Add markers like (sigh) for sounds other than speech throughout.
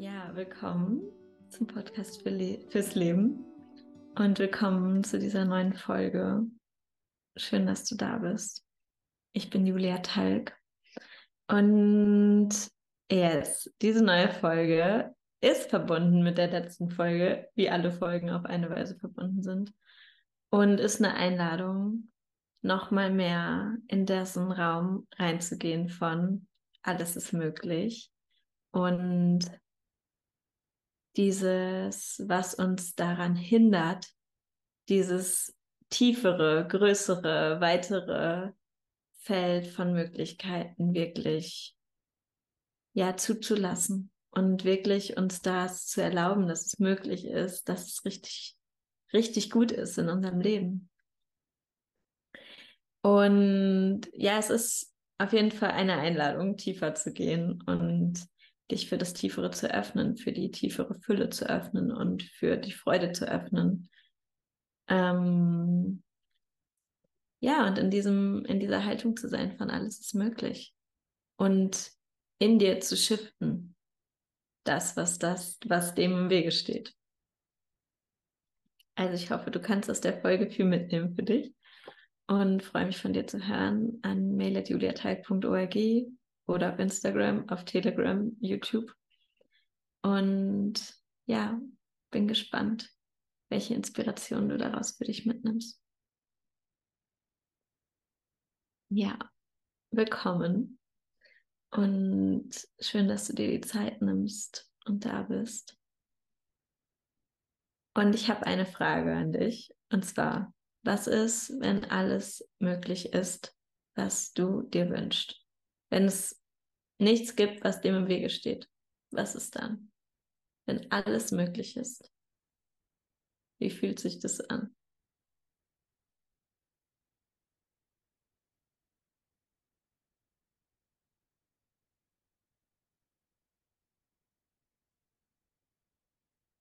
Ja, willkommen zum Podcast für Le fürs Leben und willkommen zu dieser neuen Folge. Schön, dass du da bist. Ich bin Julia Talg und yes, diese neue Folge ist verbunden mit der letzten Folge, wie alle Folgen auf eine Weise verbunden sind und ist eine Einladung, nochmal mehr in dessen Raum reinzugehen von alles ist möglich und dieses, was uns daran hindert, dieses tiefere, größere, weitere Feld von Möglichkeiten wirklich ja zuzulassen und wirklich uns das zu erlauben, dass es möglich ist, dass es richtig richtig gut ist in unserem Leben. Und ja, es ist auf jeden Fall eine Einladung, tiefer zu gehen und dich für das Tiefere zu öffnen, für die tiefere Fülle zu öffnen und für die Freude zu öffnen. Ähm, ja, und in diesem, in dieser Haltung zu sein von alles ist möglich. Und in dir zu shiften. Das, was das, was dem im Wege steht. Also ich hoffe, du kannst aus der Folge viel mitnehmen für dich und freue mich von dir zu hören an mail.juliateig.org oder auf Instagram, auf Telegram, YouTube. Und ja, bin gespannt, welche Inspiration du daraus für dich mitnimmst. Ja, willkommen und schön, dass du dir die Zeit nimmst und da bist. Und ich habe eine Frage an dich, und zwar, was ist, wenn alles möglich ist, was du dir wünschst? Wenn es nichts gibt, was dem im Wege steht. Was ist dann? Wenn alles möglich ist. Wie fühlt sich das an?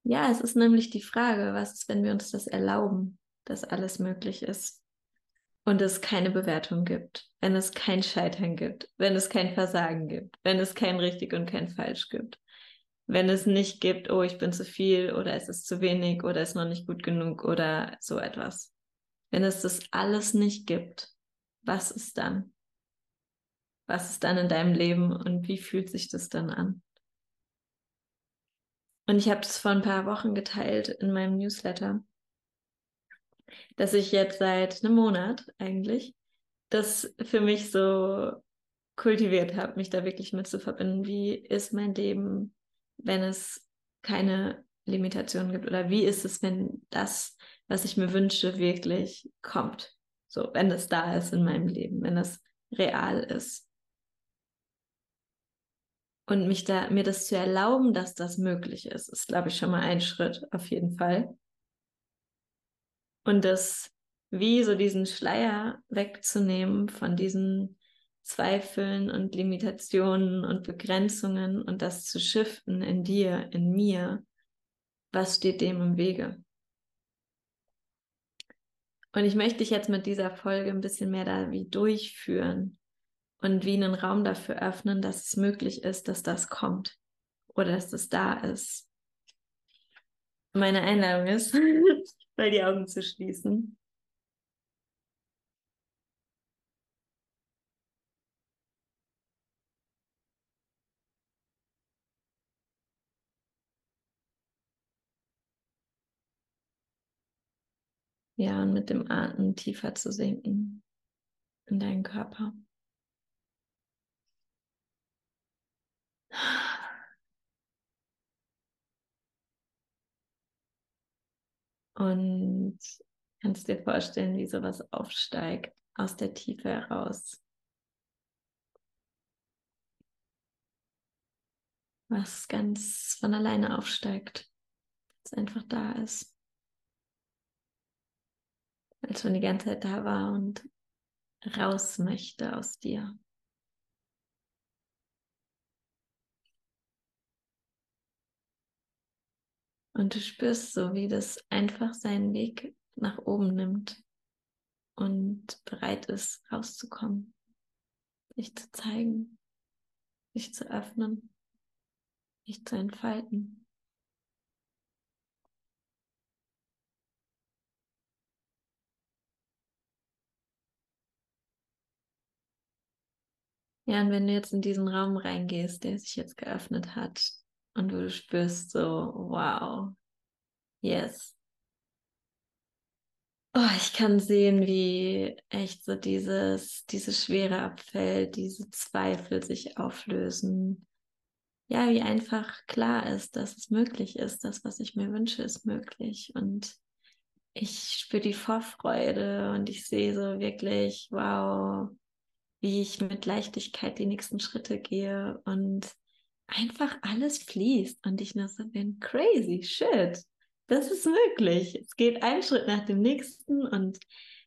Ja, es ist nämlich die Frage, was ist, wenn wir uns das erlauben, dass alles möglich ist? Und es keine Bewertung gibt, wenn es kein Scheitern gibt, wenn es kein Versagen gibt, wenn es kein richtig und kein falsch gibt, wenn es nicht gibt, oh, ich bin zu viel oder es ist zu wenig oder es ist noch nicht gut genug oder so etwas. Wenn es das alles nicht gibt, was ist dann? Was ist dann in deinem Leben und wie fühlt sich das dann an? Und ich habe das vor ein paar Wochen geteilt in meinem Newsletter dass ich jetzt seit einem Monat eigentlich das für mich so kultiviert habe, mich da wirklich mit zu verbinden. Wie ist mein Leben, wenn es keine Limitationen gibt? Oder wie ist es, wenn das, was ich mir wünsche, wirklich kommt? So, wenn es da ist in meinem Leben, wenn es real ist. Und mich da, mir das zu erlauben, dass das möglich ist, ist, glaube ich, schon mal ein Schritt auf jeden Fall. Und das wie so diesen Schleier wegzunehmen von diesen Zweifeln und Limitationen und Begrenzungen und das zu shiften in dir, in mir, was steht dem im Wege? Und ich möchte dich jetzt mit dieser Folge ein bisschen mehr da wie durchführen und wie einen Raum dafür öffnen, dass es möglich ist, dass das kommt oder dass das da ist. Meine Einladung ist, (laughs) mal die Augen zu schließen. Ja, und mit dem Atmen tiefer zu sinken in deinen Körper. Und kannst dir vorstellen, wie sowas aufsteigt aus der Tiefe heraus. Was ganz von alleine aufsteigt, es einfach da ist. Als schon die ganze Zeit da war und raus möchte aus dir. Und du spürst so, wie das einfach seinen Weg nach oben nimmt und bereit ist, rauszukommen, sich zu zeigen, sich zu öffnen, dich zu entfalten. Ja, und wenn du jetzt in diesen Raum reingehst, der sich jetzt geöffnet hat und du spürst so, wow, yes. Oh, ich kann sehen, wie echt so dieses, diese Schwere abfällt, diese Zweifel sich auflösen. Ja, wie einfach klar ist, dass es möglich ist. Das, was ich mir wünsche, ist möglich. Und ich spüre die Vorfreude und ich sehe so wirklich, wow, wie ich mit Leichtigkeit die nächsten Schritte gehe und einfach alles fließt und ich nur so bin, crazy shit, das ist möglich. Es geht ein Schritt nach dem nächsten und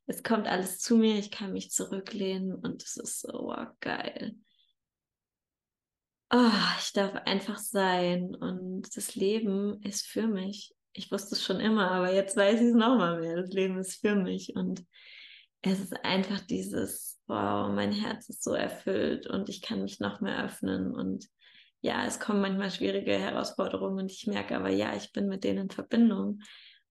es kommt alles zu mir, ich kann mich zurücklehnen und es ist so, wow, geil. Oh, ich darf einfach sein und das Leben ist für mich. Ich wusste es schon immer, aber jetzt weiß ich es nochmal mehr. Das Leben ist für mich und es ist einfach dieses, wow, mein Herz ist so erfüllt und ich kann mich noch mehr öffnen und ja, es kommen manchmal schwierige Herausforderungen und ich merke aber, ja, ich bin mit denen in Verbindung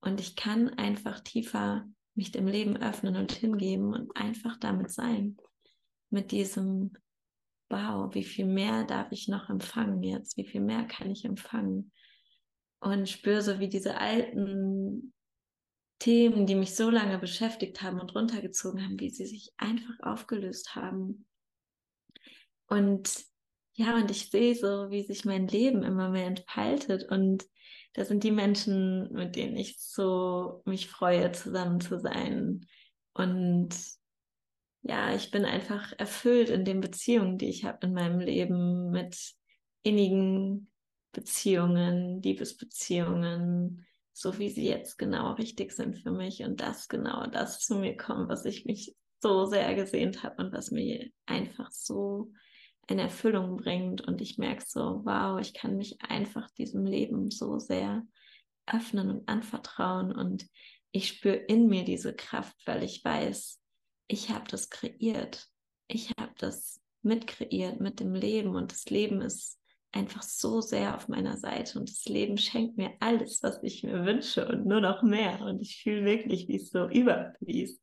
und ich kann einfach tiefer mich dem Leben öffnen und hingeben und einfach damit sein. Mit diesem, wow, wie viel mehr darf ich noch empfangen jetzt? Wie viel mehr kann ich empfangen? Und spüre so, wie diese alten Themen, die mich so lange beschäftigt haben und runtergezogen haben, wie sie sich einfach aufgelöst haben. Und ja, und ich sehe so, wie sich mein Leben immer mehr entfaltet. Und das sind die Menschen, mit denen ich so mich freue, zusammen zu sein. Und ja, ich bin einfach erfüllt in den Beziehungen, die ich habe in meinem Leben mit innigen Beziehungen, Liebesbeziehungen, so wie sie jetzt genau richtig sind für mich und das genau das zu mir kommt, was ich mich so sehr gesehnt habe und was mir einfach so eine Erfüllung bringt. Und ich merke so, wow, ich kann mich einfach diesem Leben so sehr öffnen und anvertrauen. Und ich spüre in mir diese Kraft, weil ich weiß, ich habe das kreiert. Ich habe das mitkreiert mit dem Leben und das Leben ist einfach so sehr auf meiner Seite und das Leben schenkt mir alles, was ich mir wünsche und nur noch mehr. Und ich fühle wirklich, wie es so überfließt.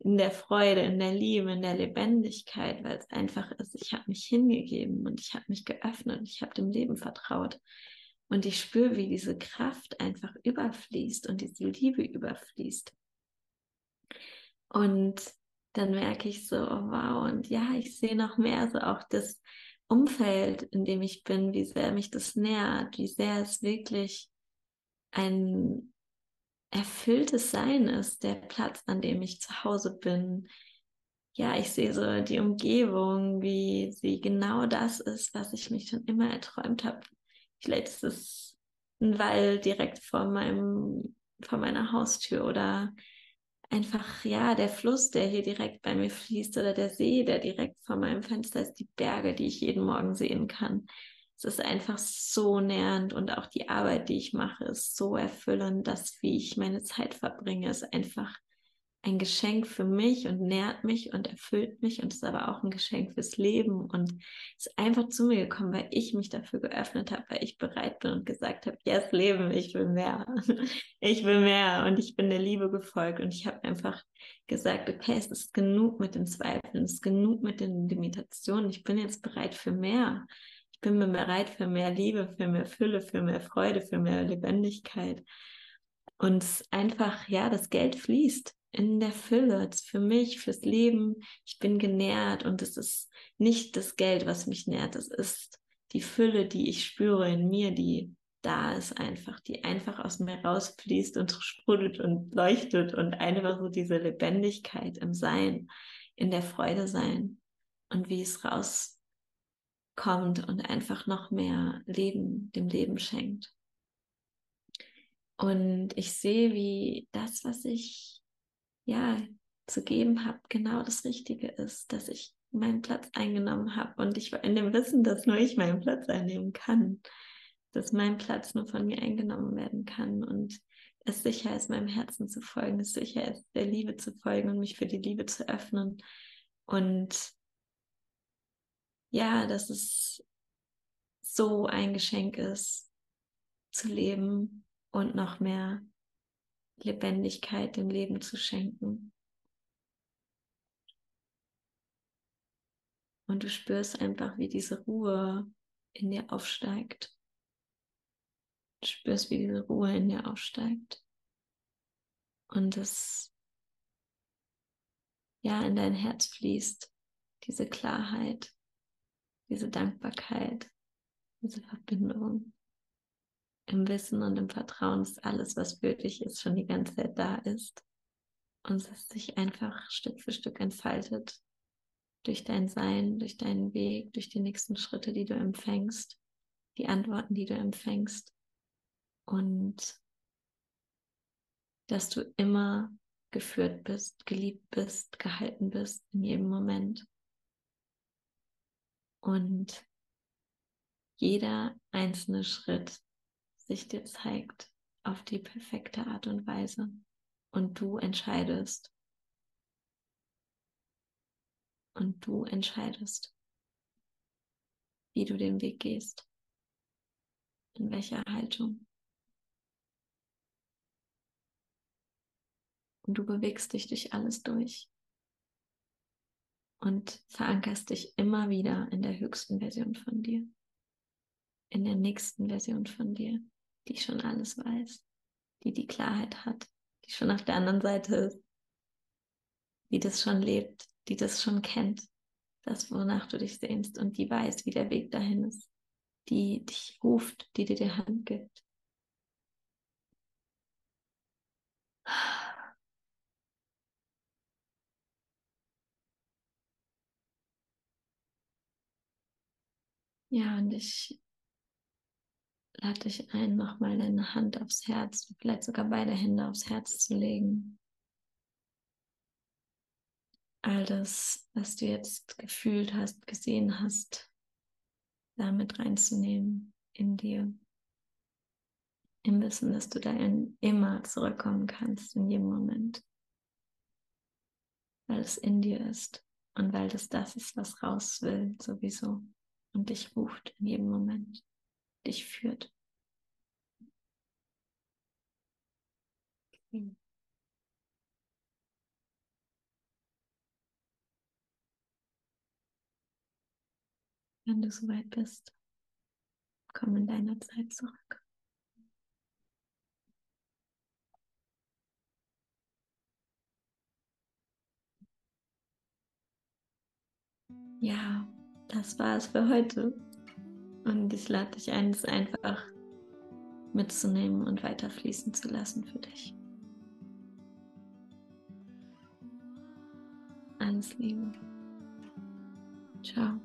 In der Freude, in der Liebe, in der Lebendigkeit, weil es einfach ist, ich habe mich hingegeben und ich habe mich geöffnet, ich habe dem Leben vertraut. Und ich spüre, wie diese Kraft einfach überfließt und diese Liebe überfließt. Und dann merke ich so, oh wow, und ja, ich sehe noch mehr so auch das, Umfeld, in dem ich bin, wie sehr mich das nährt, wie sehr es wirklich ein erfülltes Sein ist, der Platz, an dem ich zu Hause bin. Ja, ich sehe so die Umgebung, wie sie genau das ist, was ich mich schon immer erträumt habe. Vielleicht ist es ein Wald direkt vor meinem, vor meiner Haustür oder einfach, ja, der Fluss, der hier direkt bei mir fließt oder der See, der direkt vor meinem Fenster ist, die Berge, die ich jeden Morgen sehen kann. Es ist einfach so nährend und auch die Arbeit, die ich mache, ist so erfüllend, dass wie ich meine Zeit verbringe, ist einfach ein Geschenk für mich und nährt mich und erfüllt mich und ist aber auch ein Geschenk fürs Leben und ist einfach zu mir gekommen, weil ich mich dafür geöffnet habe, weil ich bereit bin und gesagt habe, yes, Leben, ich will mehr. (laughs) Ich will mehr und ich bin der Liebe gefolgt und ich habe einfach gesagt, okay, es ist genug mit den Zweifeln, es ist genug mit den Limitationen, ich bin jetzt bereit für mehr. Ich bin bereit für mehr Liebe, für mehr Fülle, für mehr Freude, für mehr Lebendigkeit. Und einfach, ja, das Geld fließt in der Fülle, für mich, fürs Leben. Ich bin genährt und es ist nicht das Geld, was mich nährt, es ist die Fülle, die ich spüre in mir, die da ist einfach, die einfach aus mir rausfließt und sprudelt und leuchtet und einfach so diese Lebendigkeit im Sein, in der Freude sein und wie es rauskommt und einfach noch mehr Leben, dem Leben schenkt. Und ich sehe, wie das, was ich ja zu geben habe, genau das Richtige ist, dass ich meinen Platz eingenommen habe und ich war in dem Wissen, dass nur ich meinen Platz einnehmen kann, dass mein Platz nur von mir eingenommen werden kann und es sicher ist, meinem Herzen zu folgen, es sicher ist, der Liebe zu folgen und mich für die Liebe zu öffnen und ja, dass es so ein Geschenk ist, zu leben und noch mehr Lebendigkeit dem Leben zu schenken. Und du spürst einfach, wie diese Ruhe in dir aufsteigt. Du spürst, wie diese Ruhe in dir aufsteigt. Und es ja in dein Herz fließt, diese Klarheit, diese Dankbarkeit, diese Verbindung. Im Wissen und im Vertrauen, dass alles, was für dich ist, schon die ganze Zeit da ist. Und es sich einfach Stück für Stück entfaltet durch dein Sein, durch deinen Weg, durch die nächsten Schritte, die du empfängst, die Antworten, die du empfängst. Und dass du immer geführt bist, geliebt bist, gehalten bist in jedem Moment. Und jeder einzelne Schritt sich dir zeigt auf die perfekte Art und Weise. Und du entscheidest. Und du entscheidest, wie du den Weg gehst. In welcher Haltung. Und du bewegst dich durch alles durch und verankerst dich immer wieder in der höchsten Version von dir, in der nächsten Version von dir, die schon alles weiß, die die Klarheit hat, die schon auf der anderen Seite ist, die das schon lebt, die das schon kennt, das, wonach du dich sehnst und die weiß, wie der Weg dahin ist, die dich ruft, die dir die Hand gibt. Ja, und ich lade dich ein, nochmal deine Hand aufs Herz, vielleicht sogar beide Hände aufs Herz zu legen. All das, was du jetzt gefühlt hast, gesehen hast, damit reinzunehmen in dir. Im Wissen, dass du da immer zurückkommen kannst, in jedem Moment. Weil es in dir ist und weil das das ist, was raus will, sowieso und dich ruft in jedem Moment, dich führt. Wenn du soweit bist, komm in deiner Zeit zurück. Ja, das war es für heute. Und ich lade dich ein, es einfach mitzunehmen und weiter fließen zu lassen für dich. Alles Liebe. Ciao.